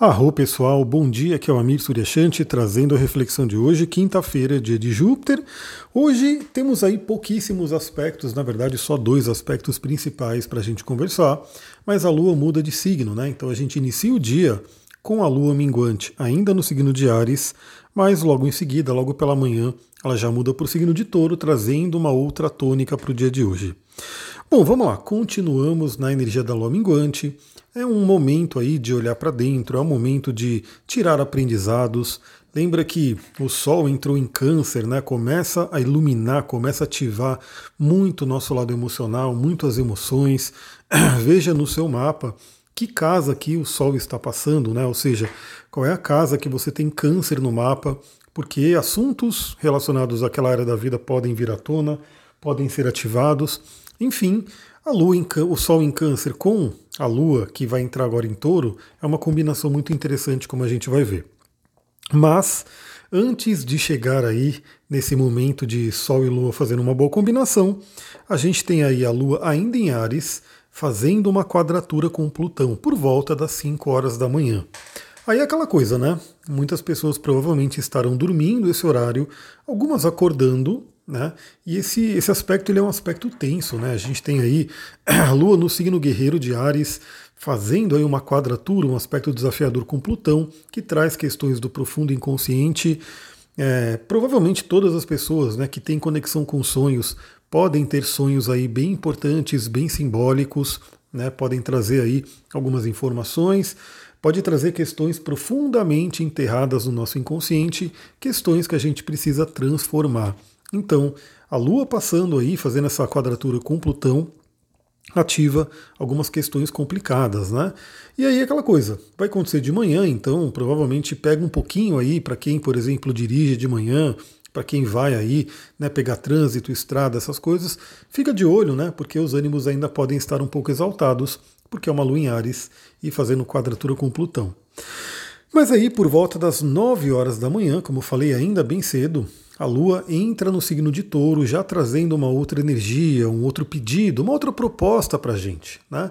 Arro pessoal, bom dia, aqui é o Amir Suryashanti trazendo a reflexão de hoje, quinta-feira, dia de Júpiter. Hoje temos aí pouquíssimos aspectos, na verdade só dois aspectos principais para a gente conversar, mas a Lua muda de signo, né? Então a gente inicia o dia com a Lua minguante ainda no signo de Ares, mas logo em seguida, logo pela manhã, ela já muda para o signo de Touro, trazendo uma outra tônica para o dia de hoje. Bom, vamos lá, continuamos na energia da Lua minguante. É um momento aí de olhar para dentro, é um momento de tirar aprendizados. Lembra que o Sol entrou em câncer, né? Começa a iluminar, começa a ativar muito o nosso lado emocional, muito as emoções. Veja no seu mapa que casa que o Sol está passando, né? Ou seja, qual é a casa que você tem câncer no mapa, porque assuntos relacionados àquela área da vida podem vir à tona, podem ser ativados. Enfim, a Lua em, o Sol em Câncer com a Lua, que vai entrar agora em touro, é uma combinação muito interessante, como a gente vai ver. Mas, antes de chegar aí nesse momento de Sol e Lua fazendo uma boa combinação, a gente tem aí a Lua ainda em Ares, fazendo uma quadratura com Plutão, por volta das 5 horas da manhã. Aí é aquela coisa, né? Muitas pessoas provavelmente estarão dormindo esse horário, algumas acordando né? E esse, esse aspecto ele é um aspecto tenso. Né? A gente tem aí a Lua no signo guerreiro de Ares, fazendo aí uma quadratura, um aspecto desafiador com Plutão, que traz questões do profundo inconsciente. É, provavelmente todas as pessoas né, que têm conexão com sonhos podem ter sonhos aí bem importantes, bem simbólicos, né, podem trazer aí algumas informações, pode trazer questões profundamente enterradas no nosso inconsciente, questões que a gente precisa transformar. Então, a Lua passando aí, fazendo essa quadratura com Plutão, ativa algumas questões complicadas, né? E aí aquela coisa, vai acontecer de manhã, então provavelmente pega um pouquinho aí para quem, por exemplo, dirige de manhã, para quem vai aí, né, pegar trânsito, estrada, essas coisas, fica de olho, né? Porque os ânimos ainda podem estar um pouco exaltados, porque é uma lua em Ares e fazendo quadratura com Plutão. Mas aí, por volta das 9 horas da manhã, como eu falei ainda bem cedo, a Lua entra no signo de touro, já trazendo uma outra energia, um outro pedido, uma outra proposta para a gente. Né?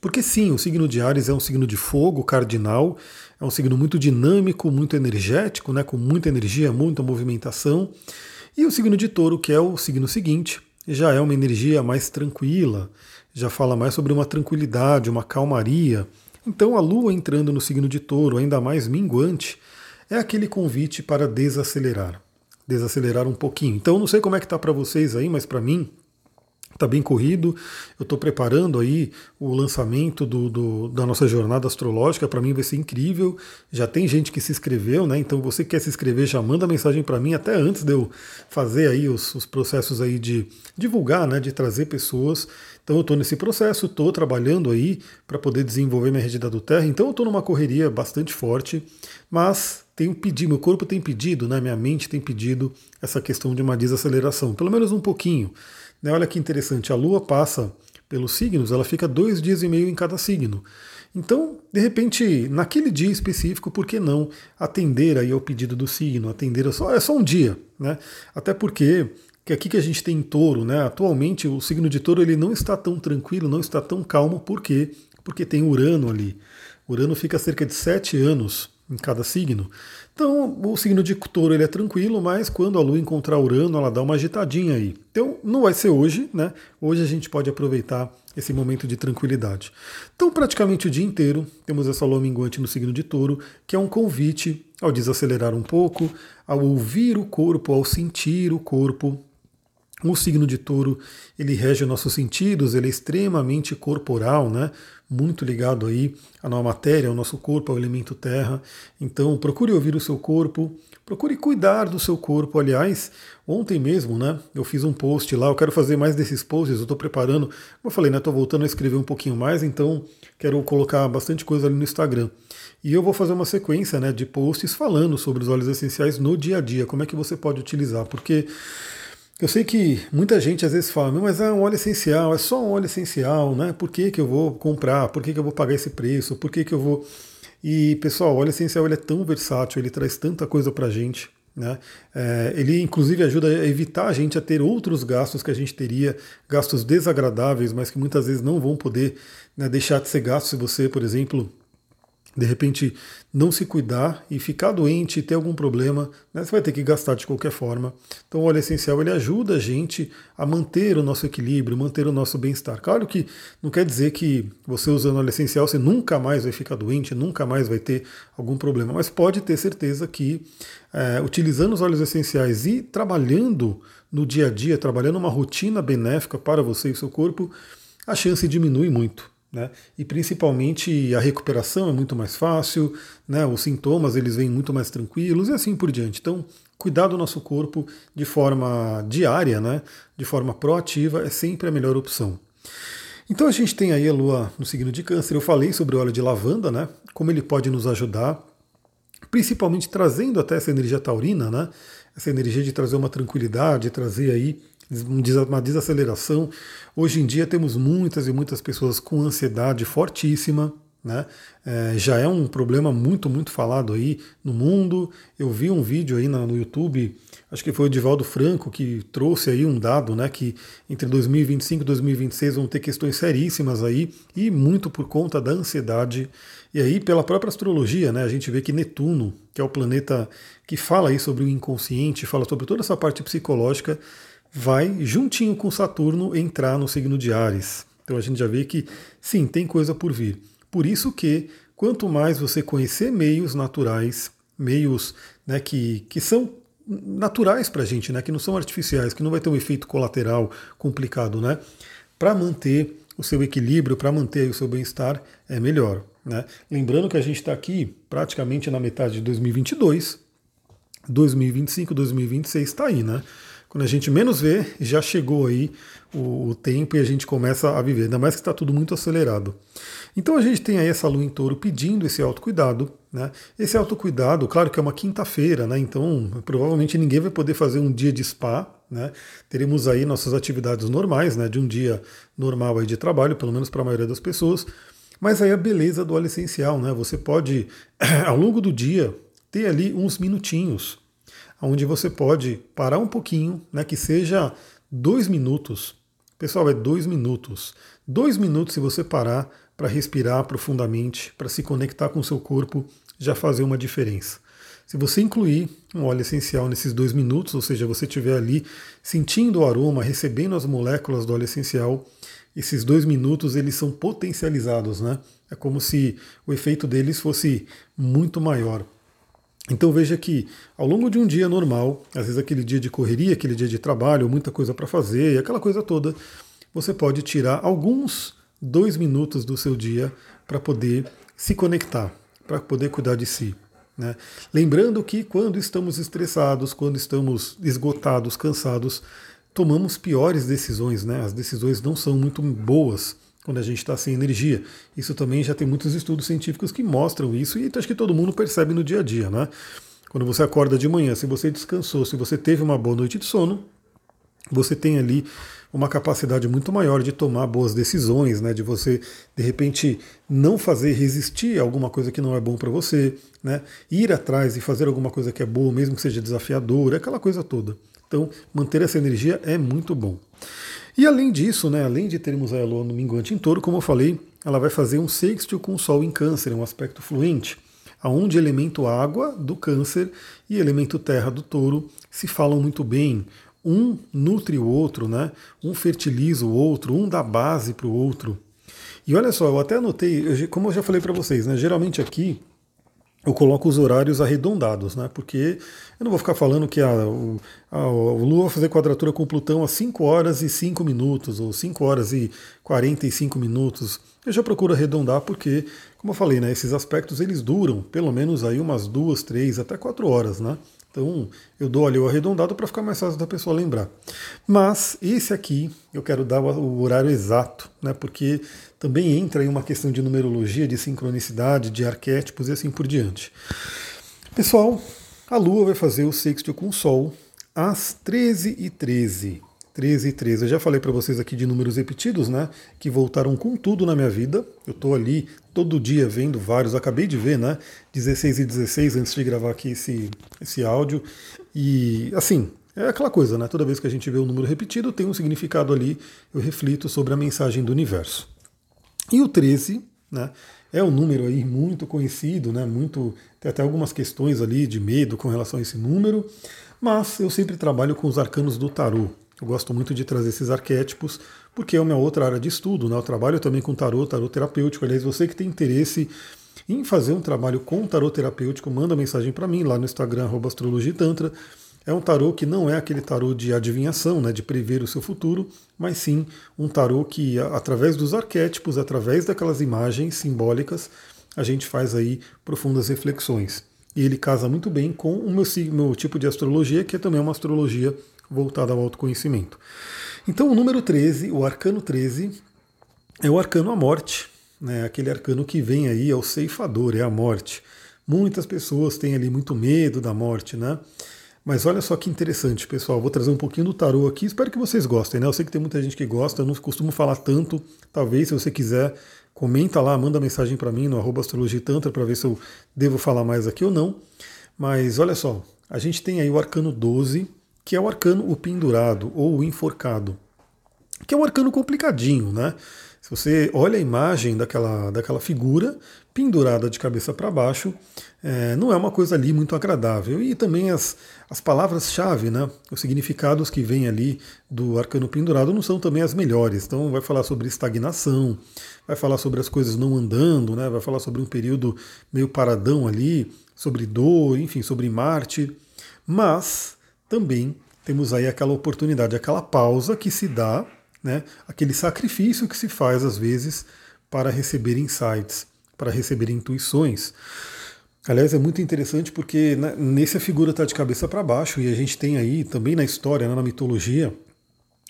Porque sim, o signo de Ares é um signo de fogo cardinal, é um signo muito dinâmico, muito energético, né? com muita energia, muita movimentação. E o signo de touro, que é o signo seguinte, já é uma energia mais tranquila, já fala mais sobre uma tranquilidade, uma calmaria. Então a Lua entrando no signo de touro, ainda mais minguante, é aquele convite para desacelerar desacelerar um pouquinho. Então não sei como é que tá para vocês aí, mas para mim está bem corrido. Eu estou preparando aí o lançamento do, do da nossa jornada astrológica. Para mim vai ser incrível. Já tem gente que se inscreveu, né? Então você que quer se inscrever, já manda mensagem para mim até antes de eu fazer aí os, os processos aí de divulgar, né? De trazer pessoas. Então eu estou nesse processo, estou trabalhando aí para poder desenvolver minha rede do terra. Então eu estou numa correria bastante forte, mas tenho pedido, meu corpo tem pedido, né? Minha mente tem pedido essa questão de uma desaceleração, pelo menos um pouquinho. Né? Olha que interessante, a Lua passa pelos signos, ela fica dois dias e meio em cada signo. Então, de repente, naquele dia específico, por que não atender aí ao pedido do signo, atender a só, é só um dia, né? Até porque que aqui que a gente tem em touro, né? Atualmente o signo de touro ele não está tão tranquilo, não está tão calmo, por quê? Porque tem Urano ali. Urano fica cerca de sete anos em cada signo. Então, o signo de touro ele é tranquilo, mas quando a Lua encontrar Urano, ela dá uma agitadinha aí. Então, não vai ser hoje, né? Hoje a gente pode aproveitar esse momento de tranquilidade. Então, praticamente o dia inteiro, temos essa Lua minguante no signo de touro, que é um convite ao desacelerar um pouco, ao ouvir o corpo, ao sentir o corpo, o signo de touro, ele rege os nossos sentidos, ele é extremamente corporal, né? Muito ligado aí à nossa matéria, ao nosso corpo, ao elemento terra. Então, procure ouvir o seu corpo, procure cuidar do seu corpo. Aliás, ontem mesmo, né? Eu fiz um post lá, eu quero fazer mais desses posts, eu estou preparando. Como eu falei, né? Estou voltando a escrever um pouquinho mais, então quero colocar bastante coisa ali no Instagram. E eu vou fazer uma sequência né, de posts falando sobre os óleos essenciais no dia a dia, como é que você pode utilizar, porque eu sei que muita gente às vezes fala, mas é um óleo essencial, é só um óleo essencial, né? Por que, que eu vou comprar? Por que, que eu vou pagar esse preço? Por que, que eu vou. E, pessoal, o óleo essencial ele é tão versátil, ele traz tanta coisa pra gente. Né? É, ele inclusive ajuda a evitar a gente a ter outros gastos que a gente teria, gastos desagradáveis, mas que muitas vezes não vão poder né, deixar de ser gastos se você, por exemplo, de repente não se cuidar e ficar doente e ter algum problema, né, você vai ter que gastar de qualquer forma. Então o óleo essencial ele ajuda a gente a manter o nosso equilíbrio, manter o nosso bem-estar. Claro que não quer dizer que você usando óleo essencial você nunca mais vai ficar doente, nunca mais vai ter algum problema, mas pode ter certeza que é, utilizando os óleos essenciais e trabalhando no dia a dia, trabalhando uma rotina benéfica para você e seu corpo, a chance diminui muito. Né? E principalmente a recuperação é muito mais fácil, né? os sintomas eles vêm muito mais tranquilos e assim por diante. Então, cuidar do nosso corpo de forma diária, né? de forma proativa, é sempre a melhor opção. Então a gente tem aí a lua no signo de câncer. Eu falei sobre o óleo de lavanda, né? Como ele pode nos ajudar, principalmente trazendo até essa energia taurina, né? Essa energia de trazer uma tranquilidade, trazer aí uma desaceleração. Hoje em dia temos muitas e muitas pessoas com ansiedade fortíssima, né? É, já é um problema muito, muito falado aí no mundo. Eu vi um vídeo aí no YouTube, acho que foi o Divaldo Franco que trouxe aí um dado, né? Que entre 2025 e 2026 vão ter questões seríssimas aí, e muito por conta da ansiedade. E aí, pela própria astrologia, né? A gente vê que Netuno, que é o planeta que fala aí sobre o inconsciente, fala sobre toda essa parte psicológica, vai, juntinho com Saturno, entrar no signo de Ares. Então a gente já vê que, sim, tem coisa por vir. Por isso que, quanto mais você conhecer meios naturais, meios né, que, que são naturais para a gente, né, que não são artificiais, que não vai ter um efeito colateral complicado, né, para manter o seu equilíbrio, para manter o seu bem-estar, é melhor. Né? Lembrando que a gente está aqui praticamente na metade de 2022, 2025, 2026 está aí, né? Quando a gente menos vê, já chegou aí o, tempo e a gente começa a viver, ainda mais que está tudo muito acelerado. Então a gente tem aí essa lua em touro pedindo esse autocuidado. Né? Esse autocuidado, claro que é uma quinta-feira, né? então provavelmente ninguém vai poder fazer um dia de spa. Né? Teremos aí nossas atividades normais, né? de um dia normal aí de trabalho, pelo menos para a maioria das pessoas. Mas aí a beleza do óleo essencial, né? Você pode, ao longo do dia, ter ali uns minutinhos onde você pode parar um pouquinho, né, que seja dois minutos. Pessoal, é dois minutos. Dois minutos se você parar para respirar profundamente, para se conectar com o seu corpo, já fazer uma diferença. Se você incluir um óleo essencial nesses dois minutos, ou seja, você estiver ali sentindo o aroma, recebendo as moléculas do óleo essencial, esses dois minutos eles são potencializados, né? É como se o efeito deles fosse muito maior. Então veja que ao longo de um dia normal, às vezes aquele dia de correria, aquele dia de trabalho, muita coisa para fazer, aquela coisa toda, você pode tirar alguns dois minutos do seu dia para poder se conectar, para poder cuidar de si. Né? Lembrando que quando estamos estressados, quando estamos esgotados, cansados, tomamos piores decisões, né? As decisões não são muito boas quando a gente está sem energia. Isso também já tem muitos estudos científicos que mostram isso e acho que todo mundo percebe no dia a dia, né? Quando você acorda de manhã, se você descansou, se você teve uma boa noite de sono, você tem ali uma capacidade muito maior de tomar boas decisões, né? De você de repente não fazer resistir a alguma coisa que não é bom para você, né? Ir atrás e fazer alguma coisa que é boa, mesmo que seja desafiadora, aquela coisa toda. Então, manter essa energia é muito bom. E além disso, né, além de termos a Lua no minguante em touro, como eu falei, ela vai fazer um sextil com o Sol em câncer, um aspecto fluente, aonde elemento água do câncer e elemento terra do touro se falam muito bem. Um nutre o outro, né? um fertiliza o outro, um dá base para o outro. E olha só, eu até anotei, como eu já falei para vocês, né? geralmente aqui eu coloco os horários arredondados, né? Porque eu não vou ficar falando que a, a, a Lua vai fazer quadratura com Plutão às 5 horas e 5 minutos, ou 5 horas e 45 minutos. Eu já procuro arredondar porque, como eu falei, né, esses aspectos eles duram pelo menos aí umas duas, três, até quatro horas, né? Então eu dou ali o arredondado para ficar mais fácil da pessoa lembrar. Mas esse aqui eu quero dar o horário exato, né? Porque também entra em uma questão de numerologia, de sincronicidade, de arquétipos e assim por diante. Pessoal, a Lua vai fazer o sexto com o Sol às 13h13. 13 e 13. Eu já falei para vocês aqui de números repetidos, né? Que voltaram com tudo na minha vida. Eu estou ali todo dia vendo vários. Acabei de ver, né? 16 e 16 antes de gravar aqui esse, esse áudio. E assim, é aquela coisa, né? Toda vez que a gente vê um número repetido, tem um significado ali. Eu reflito sobre a mensagem do universo. E o 13 né? É um número aí muito conhecido, né? Muito tem até algumas questões ali de medo com relação a esse número, mas eu sempre trabalho com os arcanos do tarô. Eu gosto muito de trazer esses arquétipos, porque é uma outra área de estudo, né? Eu trabalho também com tarô, tarô terapêutico. Aliás, você que tem interesse em fazer um trabalho com tarô terapêutico, manda mensagem para mim lá no Instagram, astrologitantra. É um tarô que não é aquele tarô de adivinhação, né, de prever o seu futuro, mas sim um tarô que, através dos arquétipos, através daquelas imagens simbólicas, a gente faz aí profundas reflexões. E ele casa muito bem com o meu, meu tipo de astrologia, que é também uma astrologia voltada ao autoconhecimento. Então, o número 13, o arcano 13, é o arcano a morte, né, aquele arcano que vem aí, é o ceifador, é a morte. Muitas pessoas têm ali muito medo da morte, né? Mas olha só que interessante, pessoal. Vou trazer um pouquinho do tarô aqui. Espero que vocês gostem, né? Eu sei que tem muita gente que gosta, eu não costumo falar tanto. Talvez, se você quiser, comenta lá, manda mensagem para mim no arroba astrologitantra para ver se eu devo falar mais aqui ou não. Mas olha só, a gente tem aí o arcano 12, que é o arcano o pendurado ou o enforcado, que é um arcano complicadinho, né? Se você olha a imagem daquela, daquela figura pendurada de cabeça para baixo, é, não é uma coisa ali muito agradável. E também as, as palavras-chave, né, os significados que vêm ali do arcano pendurado não são também as melhores. Então vai falar sobre estagnação, vai falar sobre as coisas não andando, né, vai falar sobre um período meio paradão ali, sobre dor, enfim, sobre Marte. Mas também temos aí aquela oportunidade, aquela pausa que se dá né? aquele sacrifício que se faz às vezes para receber insights, para receber intuições. Aliás, é muito interessante porque né, nesse a figura está de cabeça para baixo e a gente tem aí também na história, né, na mitologia,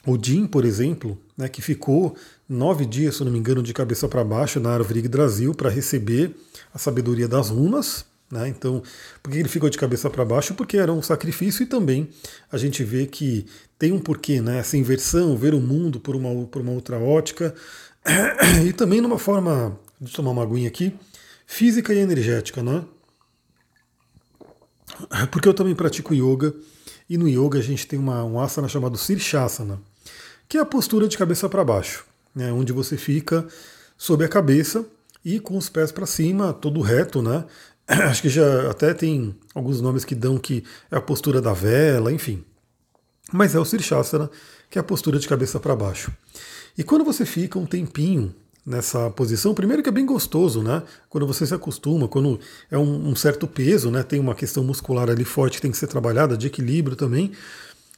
Odin, por exemplo, né, que ficou nove dias, se não me engano, de cabeça para baixo na árvore Yggdrasil para receber a sabedoria das runas, né? Então, por que ele ficou de cabeça para baixo? Porque era um sacrifício e também a gente vê que tem um porquê, né? essa inversão, ver o mundo por uma, por uma outra ótica e também numa forma, de tomar uma aguinha aqui, física e energética. Né? Porque eu também pratico yoga e no yoga a gente tem uma, um asana chamado Sirshasana, que é a postura de cabeça para baixo, né? onde você fica sob a cabeça e com os pés para cima, todo reto, né? acho que já até tem alguns nomes que dão que é a postura da vela, enfim. Mas é o Sirshasana, que é a postura de cabeça para baixo. E quando você fica um tempinho nessa posição, primeiro que é bem gostoso, né? Quando você se acostuma, quando é um, um, certo peso, né? Tem uma questão muscular ali forte que tem que ser trabalhada, de equilíbrio também.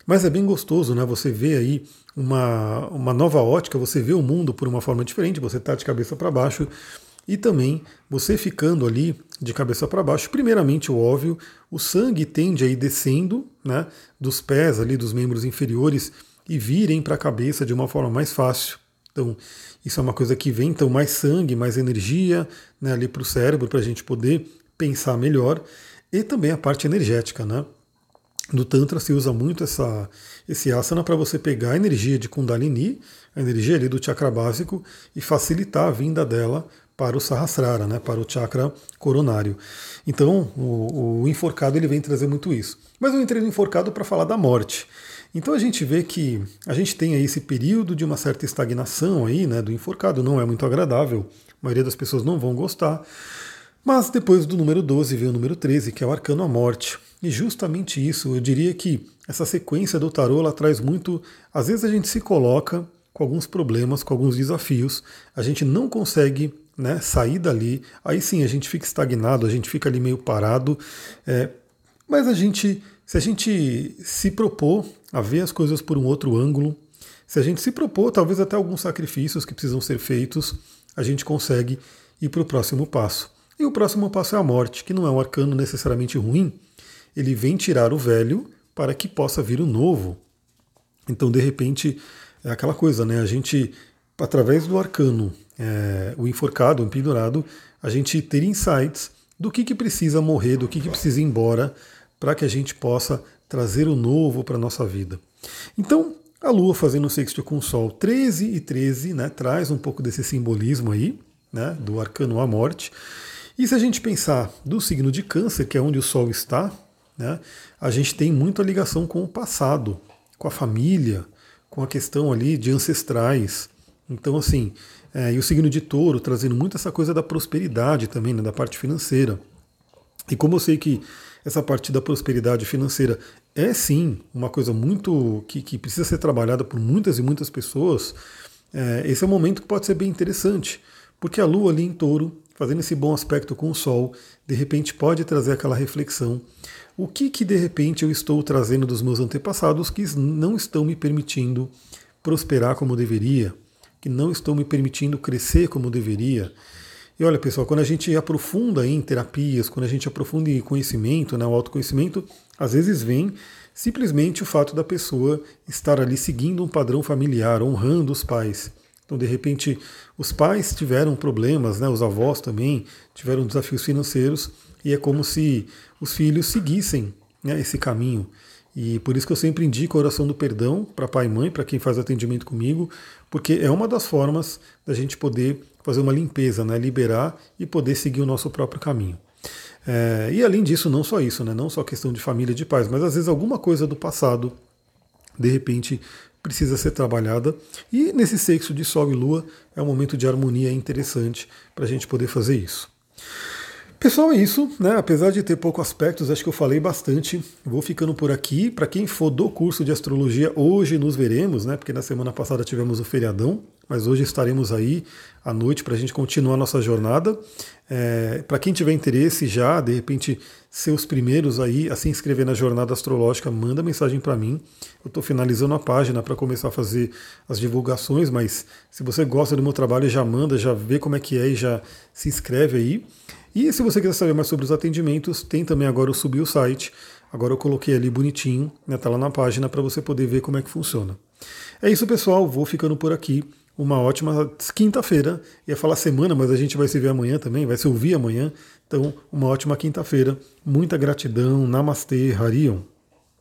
Mas é bem gostoso, né? Você vê aí uma, uma nova ótica, você vê o mundo por uma forma diferente, você está de cabeça para baixo e também você ficando ali de cabeça para baixo, primeiramente o óbvio, o sangue tende a ir descendo né, dos pés ali dos membros inferiores e virem para a cabeça de uma forma mais fácil. Então, isso é uma coisa que vem, então, mais sangue, mais energia né, ali para o cérebro, para a gente poder pensar melhor. E também a parte energética, né? No Tantra se usa muito essa, esse asana para você pegar a energia de Kundalini, a energia ali do chakra básico, e facilitar a vinda dela para o Sahasrara, né, para o chakra coronário. Então, o, o, enforcado ele vem trazer muito isso. Mas eu entrei no enforcado para falar da morte. Então a gente vê que a gente tem aí esse período de uma certa estagnação aí, né, do enforcado, não é muito agradável. A maioria das pessoas não vão gostar. Mas depois do número 12 vem o número 13, que é o arcano a morte. E justamente isso, eu diria que essa sequência do tarô ela traz muito. Às vezes a gente se coloca com alguns problemas, com alguns desafios, a gente não consegue né, sair dali, aí sim a gente fica estagnado, a gente fica ali meio parado, é, mas a gente, se a gente se propor a ver as coisas por um outro ângulo, se a gente se propor talvez até alguns sacrifícios que precisam ser feitos, a gente consegue ir para o próximo passo. E o próximo passo é a morte, que não é um arcano necessariamente ruim, ele vem tirar o velho para que possa vir o novo. Então, de repente, é aquela coisa, né? A gente, através do arcano é, o enforcado, o pendurado, a gente ter insights do que, que precisa morrer, do que, que precisa ir embora, para que a gente possa trazer o novo para a nossa vida. Então, a Lua fazendo um sexto com o Sol 13 e 13, né, traz um pouco desse simbolismo aí, né, do arcano à morte. E se a gente pensar do signo de Câncer, que é onde o Sol está, né, a gente tem muita ligação com o passado, com a família, com a questão ali de ancestrais, Então, assim, é, e o signo de touro trazendo muito essa coisa da prosperidade também, né, da parte financeira. E como eu sei que essa parte da prosperidade financeira é sim uma coisa muito que, que precisa ser trabalhada por muitas e muitas pessoas, é, esse é um momento que pode ser bem interessante, porque a Lua ali em touro, fazendo esse bom aspecto com o Sol, de repente pode trazer aquela reflexão. O que que de repente eu estou trazendo dos meus antepassados que não estão me permitindo prosperar como deveria, que não estão me permitindo crescer como deveria? E olha, pessoal, quando a gente aprofunda em terapias, quando a gente aprofunda em conhecimento, né, o autoconhecimento, às vezes vem simplesmente o fato da pessoa estar ali seguindo um padrão familiar, honrando os pais. Então, de repente, os pais tiveram problemas, né, os avós também tiveram desafios financeiros, e é como se os filhos seguissem né, esse caminho. E por isso que eu sempre indico a oração do perdão para pai e mãe, para quem faz atendimento comigo, porque é uma das formas da gente poder fazer uma limpeza, né, liberar e poder seguir o nosso próprio caminho. É, e além disso, não só isso, né, não só questão de família, de pais, mas às vezes alguma coisa do passado, de repente, precisa ser trabalhada. E nesse sexo de Sol e Lua é um momento de harmonia interessante para a gente poder fazer isso. Pessoal, é isso, né? Apesar de ter poucos aspectos, acho que eu falei bastante. Vou ficando por aqui. Para quem for do curso de astrologia, hoje nos veremos, né? Porque na semana passada tivemos o feriadão, mas hoje estaremos aí à noite para a gente continuar nossa jornada. É, para quem tiver interesse já, de repente, ser os primeiros aí a se inscrever na jornada astrológica, manda mensagem para mim. Eu estou finalizando a página para começar a fazer as divulgações, mas se você gosta do meu trabalho, já manda, já vê como é que é e já se inscreve aí. E se você quiser saber mais sobre os atendimentos, tem também agora o subir o site. Agora eu coloquei ali bonitinho, né, lá na página para você poder ver como é que funciona. É isso, pessoal. Vou ficando por aqui. Uma ótima quinta-feira. Ia falar semana, mas a gente vai se ver amanhã também, vai se ouvir amanhã. Então, uma ótima quinta-feira. Muita gratidão. Namastê, Harion.